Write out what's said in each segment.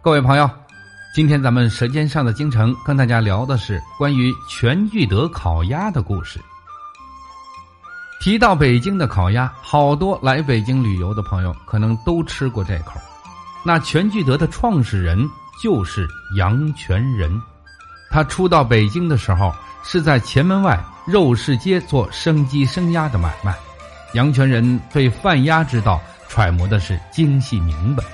各位朋友，今天咱们《舌尖上的京城》跟大家聊的是关于全聚德烤鸭的故事。提到北京的烤鸭，好多来北京旅游的朋友可能都吃过这口。那全聚德的创始人就是杨全仁，他初到北京的时候是在前门外肉市街做生鸡生鸭的买卖。杨全仁对贩鸭之道揣摩的是精细明白。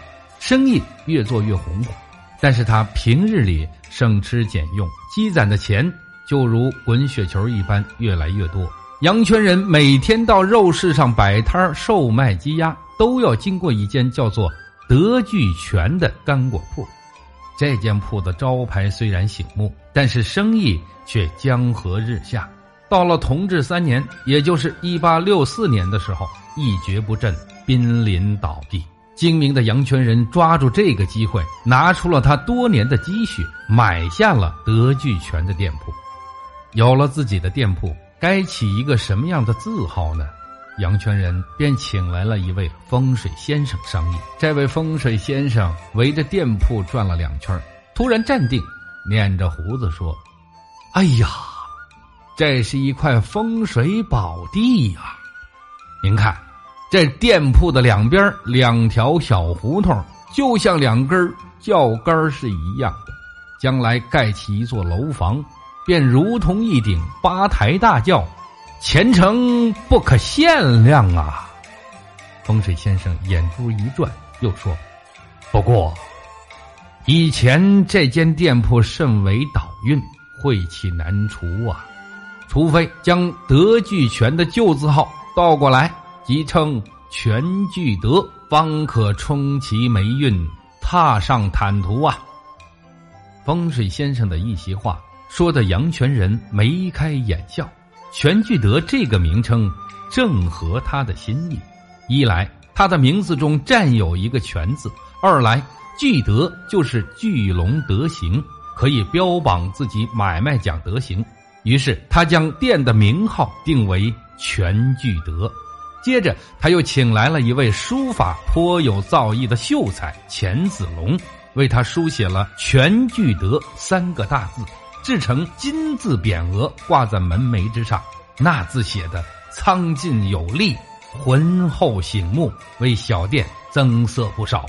生意越做越红火，但是他平日里省吃俭用，积攒的钱就如滚雪球一般越来越多。杨全仁每天到肉市上摆摊售卖鸡鸭，都要经过一间叫做德聚全的干果铺。这间铺的招牌虽然醒目，但是生意却江河日下。到了同治三年，也就是一八六四年的时候，一蹶不振，濒临倒闭。精明的杨全仁抓住这个机会，拿出了他多年的积蓄，买下了德聚全的店铺。有了自己的店铺，该起一个什么样的字号呢？杨全仁便请来了一位风水先生商议。这位风水先生围着店铺转了两圈，突然站定，捻着胡子说：“哎呀，这是一块风水宝地呀！您看。”这店铺的两边两条小胡同，就像两根轿杆是一样的。将来盖起一座楼房，便如同一顶八抬大轿，前程不可限量啊！风水先生眼珠一转，又说：“不过，以前这间店铺甚为倒运，晦气难除啊！除非将德聚全的旧字号倒过来。”即称全聚德，方可冲其霉运，踏上坦途啊！风水先生的一席话，说的杨全仁眉开眼笑。全聚德这个名称正合他的心意。一来，他的名字中占有一个“全”字；二来，聚德就是聚龙德行，可以标榜自己买卖讲德行。于是，他将店的名号定为全聚德。接着，他又请来了一位书法颇有造诣的秀才钱子龙，为他书写了“全聚德”三个大字，制成金字匾额，挂在门楣之上。那字写的苍劲有力，浑厚醒目，为小店增色不少。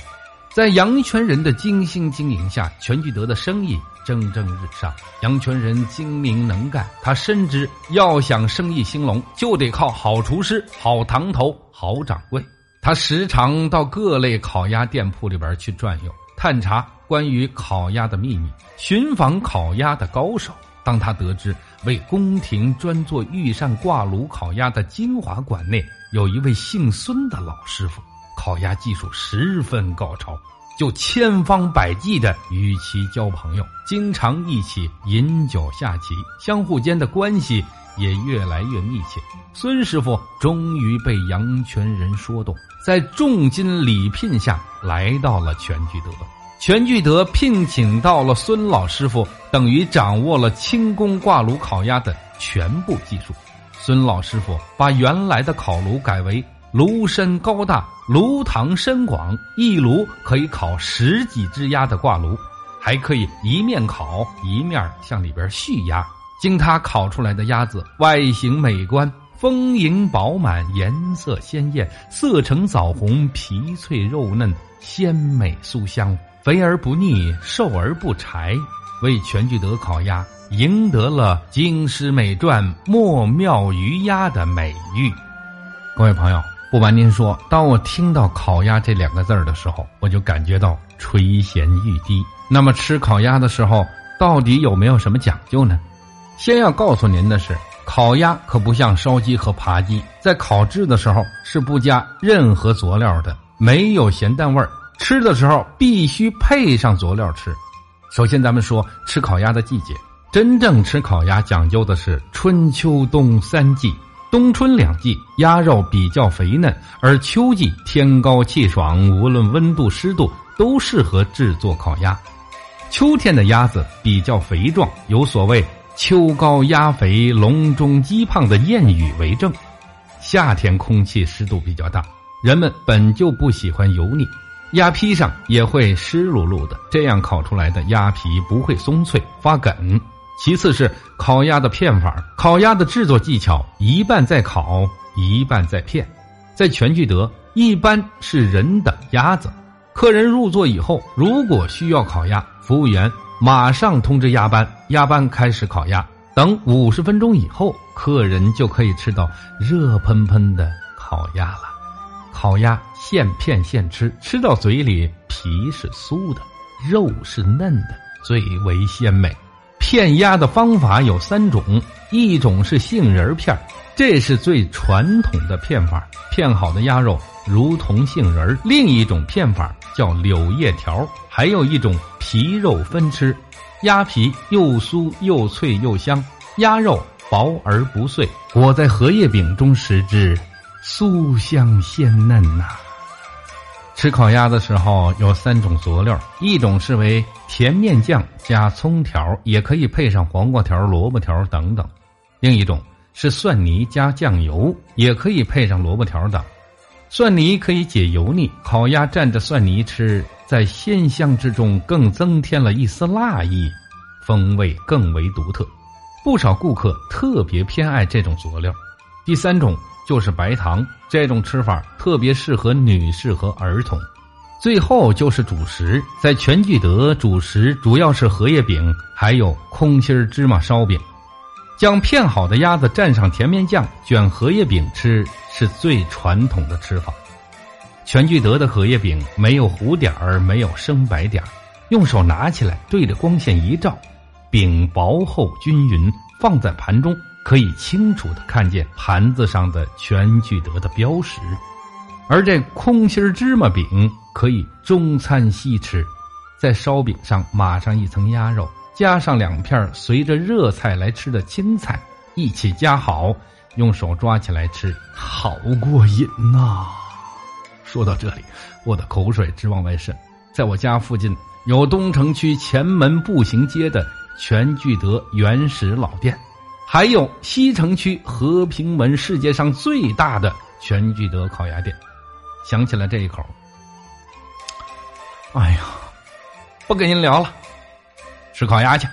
在杨全仁的精心经营下，全聚德的生意。蒸蒸日上，杨全仁精明能干。他深知要想生意兴隆，就得靠好厨师、好堂头、好掌柜。他时常到各类烤鸭店铺里边去转悠，探查关于烤鸭的秘密，寻访烤鸭的高手。当他得知为宫廷专做御膳挂炉烤鸭的金华馆内有一位姓孙的老师傅，烤鸭技术十分高超。就千方百计的与其交朋友，经常一起饮酒下棋，相互间的关系也越来越密切。孙师傅终于被杨全仁说动，在重金礼聘下来到了全聚德。全聚德聘请到了孙老师傅，等于掌握了轻工挂炉烤鸭的全部技术。孙老师傅把原来的烤炉改为。炉身高大，炉膛深广，一炉可以烤十几只鸭的挂炉，还可以一面烤一面向里边续鸭。经他烤出来的鸭子，外形美观，丰盈饱满，颜色鲜艳，色呈枣红，皮脆肉嫩，鲜美酥香，肥而不腻，瘦而不柴，为全聚德烤鸭赢得了“京师美馔莫妙于鸭”的美誉。各位朋友。不瞒您说，当我听到“烤鸭”这两个字儿的时候，我就感觉到垂涎欲滴。那么吃烤鸭的时候，到底有没有什么讲究呢？先要告诉您的是，烤鸭可不像烧鸡和扒鸡，在烤制的时候是不加任何佐料的，没有咸淡味儿。吃的时候必须配上佐料吃。首先，咱们说吃烤鸭的季节，真正吃烤鸭讲究的是春秋冬三季。冬春两季鸭肉比较肥嫩，而秋季天高气爽，无论温度湿度都适合制作烤鸭。秋天的鸭子比较肥壮，有所谓“秋高鸭肥，笼中鸡胖”的谚语为证。夏天空气湿度比较大，人们本就不喜欢油腻，鸭坯上也会湿漉漉的，这样烤出来的鸭皮不会松脆发梗。其次是烤鸭的片法，烤鸭的制作技巧一半在烤，一半在片。在全聚德，一般是人等鸭子，客人入座以后，如果需要烤鸭，服务员马上通知鸭班，鸭班开始烤鸭。等五十分钟以后，客人就可以吃到热喷喷的烤鸭了。烤鸭现片现吃，吃到嘴里皮是酥的，肉是嫩的，最为鲜美。片鸭的方法有三种，一种是杏仁片这是最传统的片法，片好的鸭肉如同杏仁另一种片法叫柳叶条，还有一种皮肉分吃，鸭皮又酥又脆又香，鸭肉薄而不碎，裹在荷叶饼中食之，酥香鲜嫩呐。吃烤鸭的时候有三种佐料，一种是为甜面酱加葱条，也可以配上黄瓜条、萝卜条等等；另一种是蒜泥加酱油，也可以配上萝卜条等。蒜泥可以解油腻，烤鸭蘸着蒜泥吃，在鲜香之中更增添了一丝辣意，风味更为独特。不少顾客特别偏爱这种佐料。第三种。就是白糖这种吃法特别适合女士和儿童。最后就是主食，在全聚德主食主要是荷叶饼，还有空心芝麻烧饼。将片好的鸭子蘸上甜面酱，卷荷叶饼吃是最传统的吃法。全聚德的荷叶饼没有糊点儿，没有生白点儿，用手拿起来对着光线一照，饼薄厚均匀，放在盘中。可以清楚的看见盘子上的全聚德的标识，而这空心芝麻饼可以中餐西吃，在烧饼上码上一层鸭肉，加上两片随着热菜来吃的青菜，一起夹好，用手抓起来吃，好过瘾呐！说到这里，我的口水直往外渗。在我家附近有东城区前门步行街的全聚德原始老店。还有西城区和平门世界上最大的全聚德烤鸭店，想起了这一口，哎呀，不跟您聊了，吃烤鸭去。